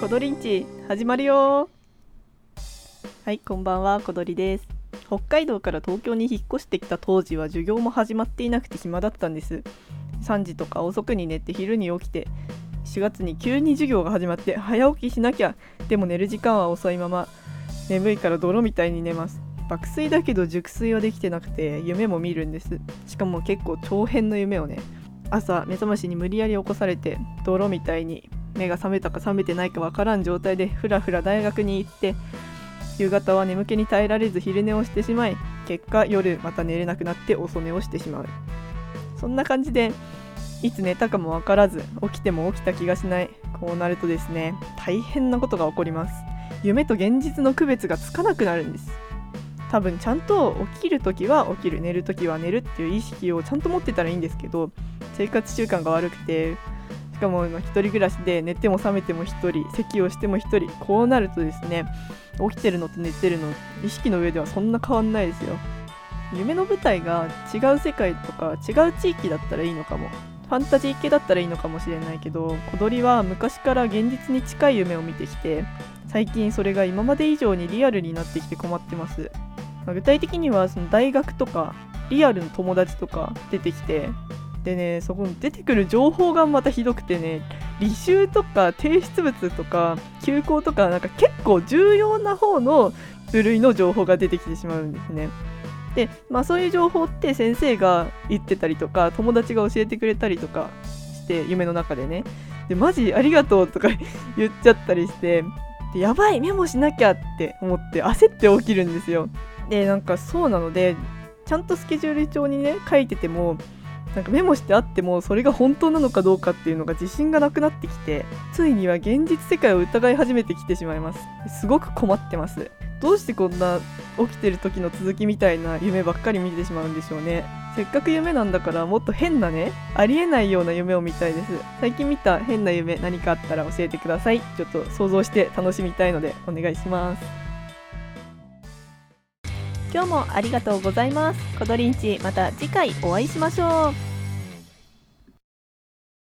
コドリンチ始まるよ。はいこんばんはコドリです。北海道から東京に引っ越してきた当時は授業も始まっていなくて暇だったんです。3時とか遅くに寝て昼に起きて4月に急に授業が始まって早起きしなきゃでも寝る時間は遅いまま眠いから泥みたいに寝ます。爆睡だけど熟睡はできてなくて夢も見るんです。しかも結構長編の夢をね朝目覚ましに無理やり起こされて泥みたいに目が覚めたか覚めてないかわからん状態でふらふら大学に行って夕方は眠気に耐えられず昼寝をしてしまい結果夜また寝れなくなって遅寝をしてしまう。そんな感じでいつ寝たかも分からず起きても起きた気がしない。こうなるとですね大変なことが起こります。夢と現実の区別がつかなくなるんです。多分ちゃんと起きるときは起きる寝るときは寝るっていう意識をちゃんと持ってたらいいんですけど生活習慣が悪くてしかも今一人暮らしで寝ても覚めても1人咳をしても1人こうなるとですね起きてるのと寝てるの意識の上ではそんな変わんないですよ。夢の舞台が違う世界とか違う地域だったらいいのかも。ファンタジー系だったらいいのかもしれないけど小鳥は昔から現実に近い夢を見てきて最近それが今まで以上にリアルになってきて困ってます、具体的にはその大学とかリアルの友達とか出てきてでねそこに出てくる情報がまたひどくてね履修とか提出物とか休校とかなんか結構重要な方の部類の情報が出てきてしまうんですね。でまあそういう情報って先生が言ってたりとか友達が教えてくれたりとかして夢の中でねでマジありがとうとか 言っちゃったりしてでやばいメモしなきゃって思って焦って起きるんですよ。でなんかそうなのでちゃんとスケジュール帳にね書いててもなんかメモしてあってもそれが本当なのかどうかっていうのが自信がなくなってきてついには現実世界を疑い始めてきてしまいます。すごく困ってます。どうしてこんな起きてる時の続きみたいな夢ばっかり見てしまうんでしょうね。せっかく夢なんだからもっと変なねありえないような夢を見たいです。最近見た変な夢何かあったら教えてください。ちょっと想像して楽しみたいのでお願いします。今日もありがとうございます。コドリンチまた次回お会いしましょう。